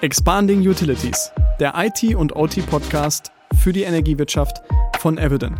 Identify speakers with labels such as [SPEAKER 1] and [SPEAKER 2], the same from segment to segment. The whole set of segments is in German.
[SPEAKER 1] Expanding Utilities, der IT- und OT-Podcast für die Energiewirtschaft von Eviden.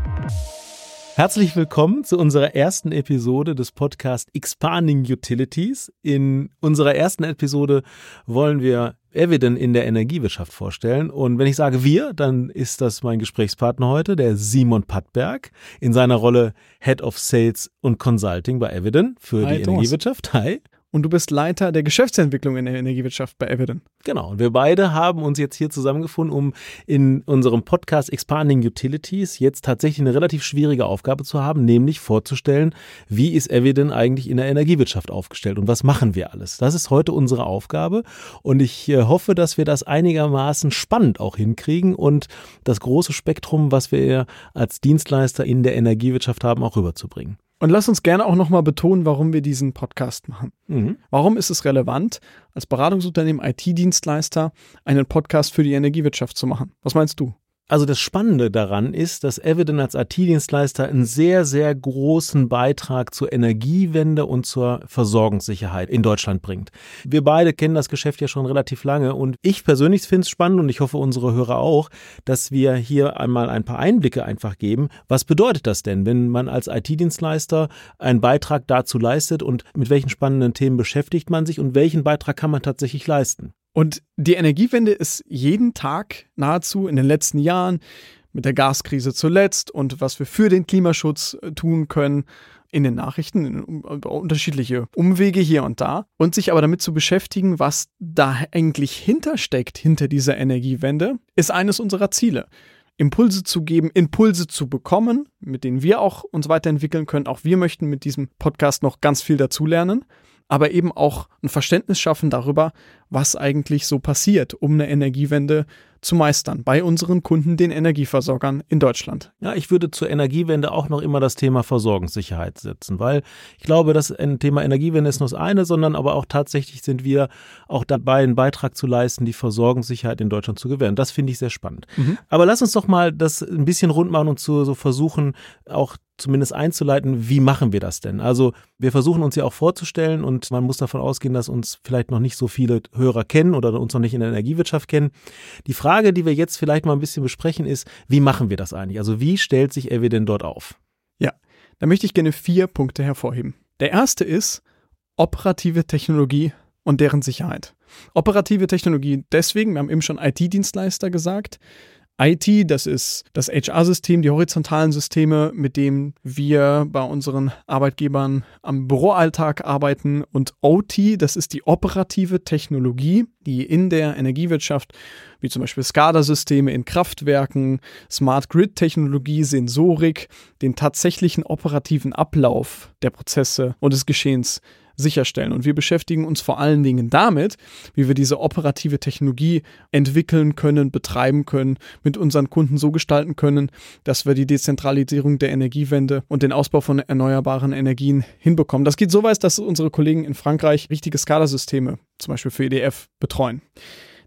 [SPEAKER 2] Herzlich willkommen zu unserer ersten Episode des Podcasts Expanding Utilities. In unserer ersten Episode wollen wir Eviden in der Energiewirtschaft vorstellen. Und wenn ich sage wir, dann ist das mein Gesprächspartner heute, der Simon Pattberg, in seiner Rolle Head of Sales und Consulting bei Eviden für Hi, die Thomas. Energiewirtschaft.
[SPEAKER 1] Hi und du bist Leiter der Geschäftsentwicklung in der Energiewirtschaft bei Eviden.
[SPEAKER 2] Genau, und wir beide haben uns jetzt hier zusammengefunden, um in unserem Podcast Expanding Utilities jetzt tatsächlich eine relativ schwierige Aufgabe zu haben, nämlich vorzustellen, wie ist Eviden eigentlich in der Energiewirtschaft aufgestellt und was machen wir alles. Das ist heute unsere Aufgabe und ich äh, hoffe, dass wir das einigermaßen spannend auch hinkriegen und das große Spektrum, was wir als Dienstleister in der Energiewirtschaft haben, auch rüberzubringen.
[SPEAKER 1] Und lass uns gerne auch nochmal betonen, warum wir diesen Podcast machen. Mhm. Warum ist es relevant, als Beratungsunternehmen, IT-Dienstleister einen Podcast für die Energiewirtschaft zu machen? Was meinst du?
[SPEAKER 2] Also das Spannende daran ist, dass Eviden als IT-Dienstleister einen sehr, sehr großen Beitrag zur Energiewende und zur Versorgungssicherheit in Deutschland bringt. Wir beide kennen das Geschäft ja schon relativ lange und ich persönlich finde es spannend und ich hoffe unsere Hörer auch, dass wir hier einmal ein paar Einblicke einfach geben. Was bedeutet das denn, wenn man als IT-Dienstleister einen Beitrag dazu leistet und mit welchen spannenden Themen beschäftigt man sich und welchen Beitrag kann man tatsächlich leisten?
[SPEAKER 1] Und die Energiewende ist jeden Tag nahezu in den letzten Jahren mit der Gaskrise zuletzt und was wir für den Klimaschutz äh, tun können in den Nachrichten, in unterschiedliche Umwege hier und da und sich aber damit zu beschäftigen, was da eigentlich hintersteckt hinter dieser Energiewende, ist eines unserer Ziele. Impulse zu geben, Impulse zu bekommen, mit denen wir auch uns weiterentwickeln können. Auch wir möchten mit diesem Podcast noch ganz viel dazulernen aber eben auch ein Verständnis schaffen darüber, was eigentlich so passiert, um eine Energiewende zu meistern bei unseren Kunden, den Energieversorgern in Deutschland.
[SPEAKER 2] Ja, ich würde zur Energiewende auch noch immer das Thema Versorgungssicherheit setzen, weil ich glaube, das Thema Energiewende ist nur das eine, sondern aber auch tatsächlich sind wir auch dabei, einen Beitrag zu leisten, die Versorgungssicherheit in Deutschland zu gewähren. Das finde ich sehr spannend. Mhm. Aber lass uns doch mal das ein bisschen rund machen und zu, so versuchen, auch zumindest einzuleiten, wie machen wir das denn? Also wir versuchen uns ja auch vorzustellen und man muss davon ausgehen, dass uns vielleicht noch nicht so viele Hörer kennen oder uns noch nicht in der Energiewirtschaft kennen. Die Frage, die wir jetzt vielleicht mal ein bisschen besprechen, ist, wie machen wir das eigentlich? Also wie stellt sich Evident dort auf?
[SPEAKER 1] Ja, da möchte ich gerne vier Punkte hervorheben. Der erste ist operative Technologie und deren Sicherheit. Operative Technologie deswegen, wir haben eben schon IT-Dienstleister gesagt, IT, das ist das HR-System, die horizontalen Systeme, mit denen wir bei unseren Arbeitgebern am Büroalltag arbeiten. Und OT, das ist die operative Technologie, die in der Energiewirtschaft, wie zum Beispiel SCADA-Systeme in Kraftwerken, Smart Grid-Technologie, Sensorik, den tatsächlichen operativen Ablauf der Prozesse und des Geschehens sicherstellen. Und wir beschäftigen uns vor allen Dingen damit, wie wir diese operative Technologie entwickeln können, betreiben können, mit unseren Kunden so gestalten können, dass wir die Dezentralisierung der Energiewende und den Ausbau von erneuerbaren Energien hinbekommen. Das geht so weit, dass unsere Kollegen in Frankreich richtige SCADA-Systeme, zum Beispiel für EDF, betreuen.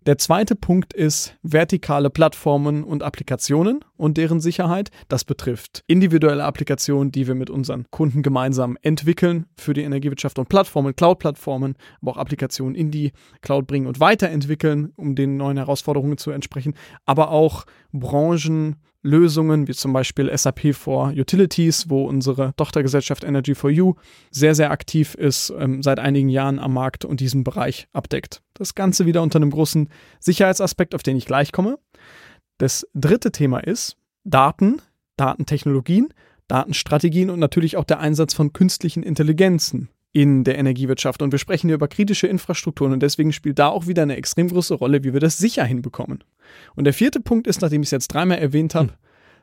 [SPEAKER 1] Der zweite Punkt ist vertikale Plattformen und Applikationen und deren Sicherheit. Das betrifft individuelle Applikationen, die wir mit unseren Kunden gemeinsam entwickeln für die Energiewirtschaft und Plattformen, Cloud-Plattformen, aber auch Applikationen in die Cloud bringen und weiterentwickeln, um den neuen Herausforderungen zu entsprechen, aber auch Branchen, Lösungen, wie zum Beispiel SAP for Utilities, wo unsere Tochtergesellschaft Energy for You sehr, sehr aktiv ist, ähm, seit einigen Jahren am Markt und diesen Bereich abdeckt. Das Ganze wieder unter einem großen Sicherheitsaspekt, auf den ich gleich komme. Das dritte Thema ist Daten, Datentechnologien, Datenstrategien und natürlich auch der Einsatz von künstlichen Intelligenzen in der Energiewirtschaft. Und wir sprechen hier über kritische Infrastrukturen und deswegen spielt da auch wieder eine extrem große Rolle, wie wir das sicher hinbekommen. Und der vierte Punkt ist, nachdem ich es jetzt dreimal erwähnt habe, hm.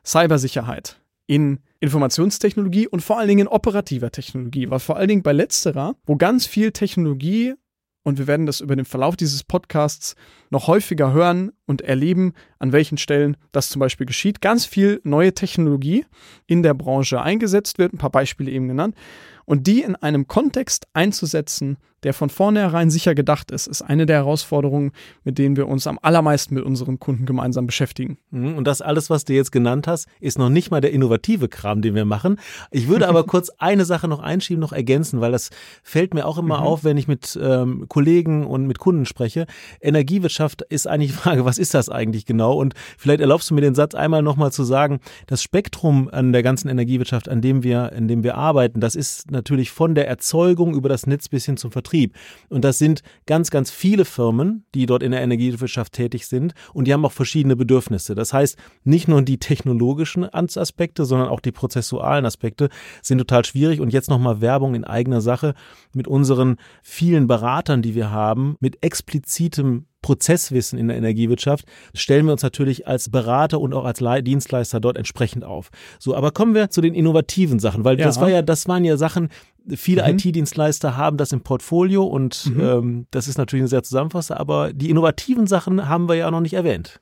[SPEAKER 1] Cybersicherheit in Informationstechnologie und vor allen Dingen in operativer Technologie, weil vor allen Dingen bei letzterer, wo ganz viel Technologie und wir werden das über den Verlauf dieses Podcasts noch häufiger hören und erleben, an welchen Stellen das zum Beispiel geschieht. Ganz viel neue Technologie in der Branche eingesetzt wird, ein paar Beispiele eben genannt. Und die in einem Kontext einzusetzen, der von vornherein sicher gedacht ist, ist eine der Herausforderungen, mit denen wir uns am allermeisten mit unseren Kunden gemeinsam beschäftigen.
[SPEAKER 2] Mhm, und das alles, was du jetzt genannt hast, ist noch nicht mal der innovative Kram, den wir machen. Ich würde aber kurz eine Sache noch einschieben, noch ergänzen, weil das fällt mir auch immer mhm. auf, wenn ich mit ähm, Kollegen und mit Kunden spreche. Energiewirtschaft ist eigentlich die Frage, was ist das eigentlich genau? Und vielleicht erlaubst du mir den Satz einmal nochmal zu sagen, das Spektrum an der ganzen Energiewirtschaft, an dem wir, in dem wir arbeiten, das ist natürlich von der Erzeugung über das Netz bis hin zum Vertrieb. Und das sind ganz, ganz viele Firmen, die dort in der Energiewirtschaft tätig sind und die haben auch verschiedene Bedürfnisse. Das heißt, nicht nur die technologischen Aspekte, sondern auch die prozessualen Aspekte sind total schwierig. Und jetzt nochmal Werbung in eigener Sache mit unseren vielen Beratern, die wir haben, mit explizitem Prozesswissen in der Energiewirtschaft, stellen wir uns natürlich als Berater und auch als Dienstleister dort entsprechend auf. So, aber kommen wir zu den innovativen Sachen, weil ja. das war ja, das waren ja Sachen, viele mhm. IT-Dienstleister haben das im Portfolio und mhm. ähm, das ist natürlich eine sehr zusammenfassend, aber die innovativen Sachen haben wir ja auch noch nicht erwähnt.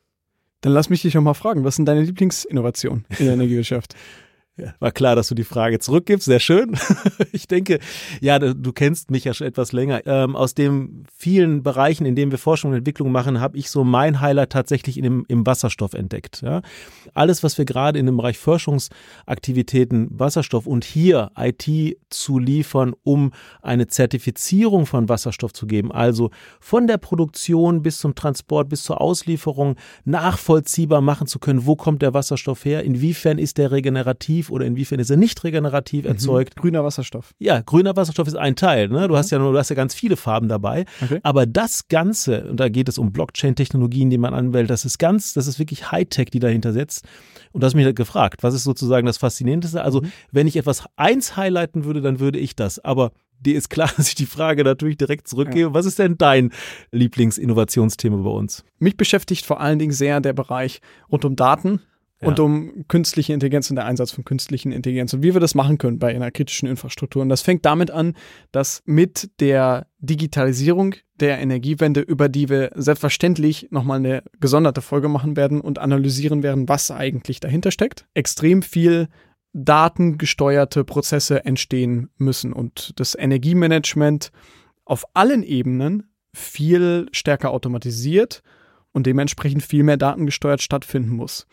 [SPEAKER 1] Dann lass mich dich noch mal fragen, was sind deine Lieblingsinnovationen in der Energiewirtschaft?
[SPEAKER 2] Ja, war klar, dass du die Frage zurückgibst. Sehr schön. Ich denke, ja, du kennst mich ja schon etwas länger. Ähm, aus den vielen Bereichen, in denen wir Forschung und Entwicklung machen, habe ich so mein Highlight tatsächlich in dem, im Wasserstoff entdeckt. Ja. Alles, was wir gerade in dem Bereich Forschungsaktivitäten Wasserstoff und hier IT zu liefern, um eine Zertifizierung von Wasserstoff zu geben, also von der Produktion bis zum Transport, bis zur Auslieferung nachvollziehbar machen zu können, wo kommt der Wasserstoff her, inwiefern ist der regenerativ, regenerativ oder inwiefern ist er nicht regenerativ mhm. erzeugt.
[SPEAKER 1] Grüner Wasserstoff.
[SPEAKER 2] Ja, grüner Wasserstoff ist ein Teil. Ne? Du hast ja nur, du hast ja ganz viele Farben dabei. Okay. Aber das Ganze, und da geht es um Blockchain-Technologien, die man anwählt, das ist ganz, das ist wirklich Hightech, die dahinter setzt. Und du hast mich halt gefragt, was ist sozusagen das Faszinierendste? Also, mhm. wenn ich etwas eins highlighten würde, dann würde ich das. Aber dir ist klar, dass ich die Frage natürlich direkt zurückgebe. Ja. Was ist denn dein Lieblingsinnovationsthema bei uns?
[SPEAKER 1] Mich beschäftigt vor allen Dingen sehr der Bereich rund um Daten, und um künstliche Intelligenz und der Einsatz von künstlichen Intelligenz und wie wir das machen können bei einer kritischen Infrastruktur. Und das fängt damit an, dass mit der Digitalisierung der Energiewende, über die wir selbstverständlich nochmal eine gesonderte Folge machen werden und analysieren werden, was eigentlich dahinter steckt, extrem viel datengesteuerte Prozesse entstehen müssen und das Energiemanagement auf allen Ebenen viel stärker automatisiert und dementsprechend viel mehr datengesteuert stattfinden muss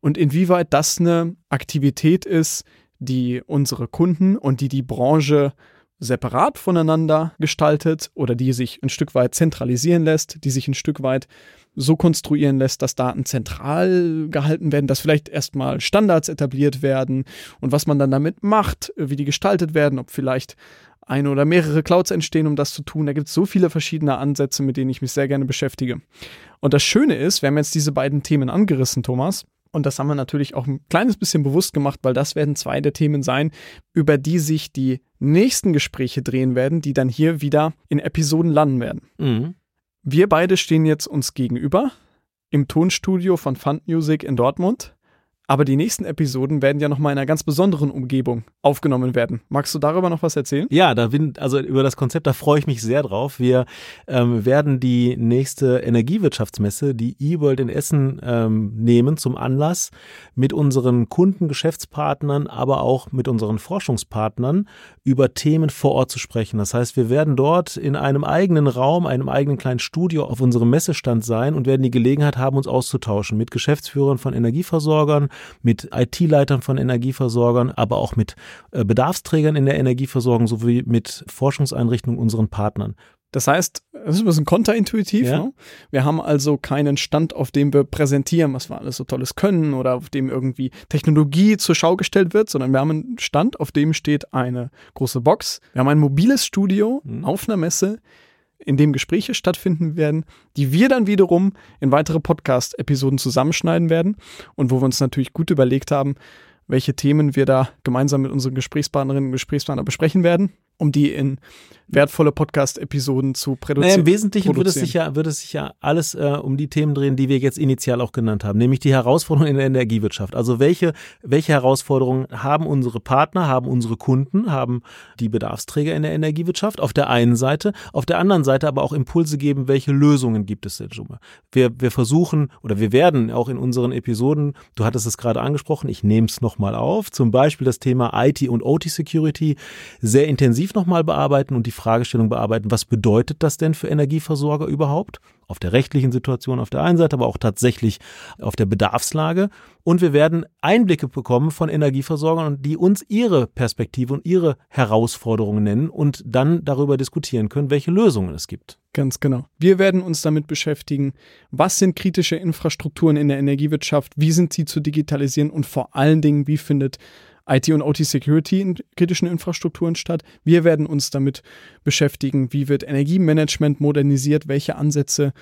[SPEAKER 1] und inwieweit das eine Aktivität ist, die unsere Kunden und die die Branche separat voneinander gestaltet oder die sich ein Stück weit zentralisieren lässt, die sich ein Stück weit so konstruieren lässt, dass Daten zentral gehalten werden, dass vielleicht erstmal Standards etabliert werden und was man dann damit macht, wie die gestaltet werden, ob vielleicht eine oder mehrere Clouds entstehen, um das zu tun. Da gibt es so viele verschiedene Ansätze, mit denen ich mich sehr gerne beschäftige. Und das Schöne ist, wir haben jetzt diese beiden Themen angerissen, Thomas, und das haben wir natürlich auch ein kleines bisschen bewusst gemacht, weil das werden zwei der Themen sein, über die sich die nächsten Gespräche drehen werden, die dann hier wieder in Episoden landen werden. Mhm. Wir beide stehen jetzt uns gegenüber im Tonstudio von Fund Music in Dortmund. Aber die nächsten Episoden werden ja nochmal in einer ganz besonderen Umgebung aufgenommen werden. Magst du darüber noch was erzählen?
[SPEAKER 2] Ja, da bin, also über das Konzept, da freue ich mich sehr drauf. Wir ähm, werden die nächste Energiewirtschaftsmesse, die eWorld in Essen, ähm, nehmen zum Anlass, mit unseren Kunden, Geschäftspartnern, aber auch mit unseren Forschungspartnern über Themen vor Ort zu sprechen. Das heißt, wir werden dort in einem eigenen Raum, einem eigenen kleinen Studio auf unserem Messestand sein und werden die Gelegenheit haben, uns auszutauschen mit Geschäftsführern von Energieversorgern, mit IT-Leitern von Energieversorgern, aber auch mit äh, Bedarfsträgern in der Energieversorgung sowie mit Forschungseinrichtungen unseren Partnern.
[SPEAKER 1] Das heißt, es ist ein bisschen konterintuitiv. Ja. Ne? Wir haben also keinen Stand, auf dem wir präsentieren, was wir alles so Tolles können oder auf dem irgendwie Technologie zur Schau gestellt wird, sondern wir haben einen Stand, auf dem steht eine große Box. Wir haben ein mobiles Studio mhm. auf einer Messe, in dem Gespräche stattfinden werden, die wir dann wiederum in weitere Podcast-Episoden zusammenschneiden werden und wo wir uns natürlich gut überlegt haben, welche Themen wir da gemeinsam mit unseren Gesprächspartnerinnen und Gesprächspartnern besprechen werden. Um die in wertvolle Podcast-Episoden zu produzieren.
[SPEAKER 2] Naja, Im Wesentlichen würde es sich ja, würde es sich ja alles äh, um die Themen drehen, die wir jetzt initial auch genannt haben, nämlich die Herausforderungen in der Energiewirtschaft. Also welche, welche Herausforderungen haben unsere Partner, haben unsere Kunden, haben die Bedarfsträger in der Energiewirtschaft auf der einen Seite, auf der anderen Seite aber auch Impulse geben, welche Lösungen gibt es denn schon mal. Wir, wir versuchen oder wir werden auch in unseren Episoden, du hattest es gerade angesprochen, ich nehme es nochmal auf, zum Beispiel das Thema IT und OT Security sehr intensiv nochmal bearbeiten und die Fragestellung bearbeiten, was bedeutet das denn für Energieversorger überhaupt? Auf der rechtlichen Situation auf der einen Seite, aber auch tatsächlich auf der Bedarfslage. Und wir werden Einblicke bekommen von Energieversorgern, die uns ihre Perspektive und ihre Herausforderungen nennen und dann darüber diskutieren können, welche Lösungen es gibt.
[SPEAKER 1] Ganz genau. Wir werden uns damit beschäftigen, was sind kritische Infrastrukturen in der Energiewirtschaft, wie sind sie zu digitalisieren und vor allen Dingen, wie findet IT und OT Security in kritischen Infrastrukturen statt. Wir werden uns damit beschäftigen, wie wird Energiemanagement modernisiert, welche Ansätze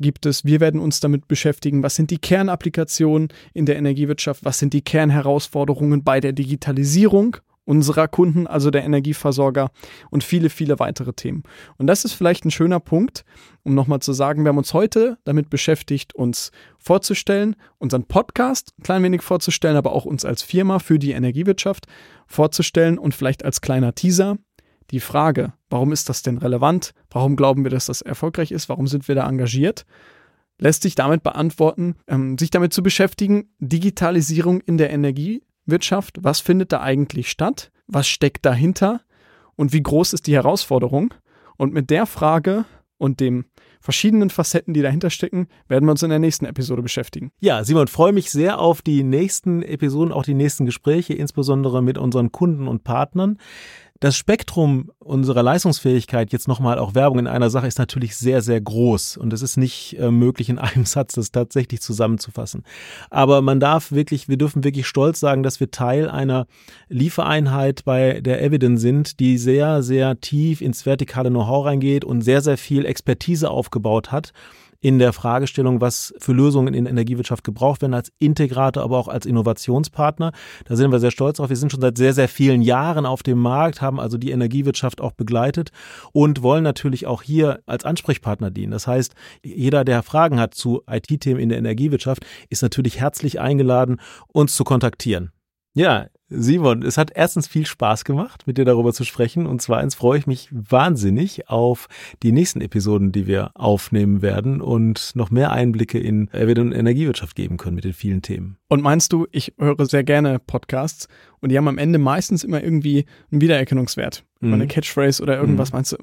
[SPEAKER 1] gibt es. Wir werden uns damit beschäftigen, was sind die Kernapplikationen in der Energiewirtschaft, was sind die Kernherausforderungen bei der Digitalisierung unserer Kunden, also der Energieversorger und viele, viele weitere Themen. Und das ist vielleicht ein schöner Punkt, um nochmal zu sagen, wir haben uns heute damit beschäftigt, uns vorzustellen, unseren Podcast ein klein wenig vorzustellen, aber auch uns als Firma für die Energiewirtschaft vorzustellen und vielleicht als kleiner Teaser die Frage, warum ist das denn relevant? Warum glauben wir, dass das erfolgreich ist? Warum sind wir da engagiert? Lässt sich damit beantworten, ähm, sich damit zu beschäftigen, Digitalisierung in der Energie Wirtschaft, was findet da eigentlich statt, was steckt dahinter und wie groß ist die Herausforderung. Und mit der Frage und dem verschiedenen Facetten, die dahinter stecken, werden wir uns in der nächsten Episode beschäftigen.
[SPEAKER 2] Ja, Simon, freue mich sehr auf die nächsten Episoden, auch die nächsten Gespräche, insbesondere mit unseren Kunden und Partnern. Das Spektrum unserer Leistungsfähigkeit, jetzt nochmal auch Werbung in einer Sache, ist natürlich sehr, sehr groß und es ist nicht äh, möglich, in einem Satz das tatsächlich zusammenzufassen. Aber man darf wirklich, wir dürfen wirklich stolz sagen, dass wir Teil einer Liefereinheit bei der Evident sind, die sehr, sehr tief ins vertikale Know-how reingeht und sehr, sehr viel Expertise aufgebaut hat in der Fragestellung, was für Lösungen in der Energiewirtschaft gebraucht werden, als Integrator, aber auch als Innovationspartner. Da sind wir sehr stolz drauf. Wir sind schon seit sehr, sehr vielen Jahren auf dem Markt, haben also die Energiewirtschaft auch begleitet und wollen natürlich auch hier als Ansprechpartner dienen. Das heißt, jeder, der Fragen hat zu IT-Themen in der Energiewirtschaft, ist natürlich herzlich eingeladen, uns zu kontaktieren. Ja, Simon, es hat erstens viel Spaß gemacht, mit dir darüber zu sprechen. Und zweitens freue ich mich wahnsinnig auf die nächsten Episoden, die wir aufnehmen werden und noch mehr Einblicke in Evident Energiewirtschaft geben können mit den vielen Themen.
[SPEAKER 1] Und meinst du, ich höre sehr gerne Podcasts und die haben am Ende meistens immer irgendwie einen Wiedererkennungswert. Mhm. Eine Catchphrase oder irgendwas. Mhm. Meinst du,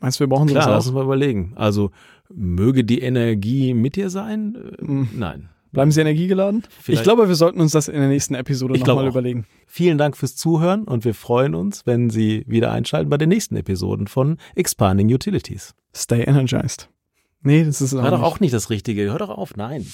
[SPEAKER 1] meinst du, wir brauchen
[SPEAKER 2] Klar,
[SPEAKER 1] sowas auch?
[SPEAKER 2] lass uns mal überlegen. Also, möge die Energie mit dir sein?
[SPEAKER 1] Mhm.
[SPEAKER 2] Nein.
[SPEAKER 1] Bleiben Sie energiegeladen?
[SPEAKER 2] Vielleicht.
[SPEAKER 1] Ich glaube, wir sollten uns das in der nächsten Episode nochmal überlegen.
[SPEAKER 2] Vielen Dank fürs Zuhören und wir freuen uns, wenn Sie wieder einschalten bei den nächsten Episoden von Expanding Utilities.
[SPEAKER 1] Stay energized. Nee, das ist
[SPEAKER 2] Hör doch auch nicht das Richtige. Hör doch auf. Nein.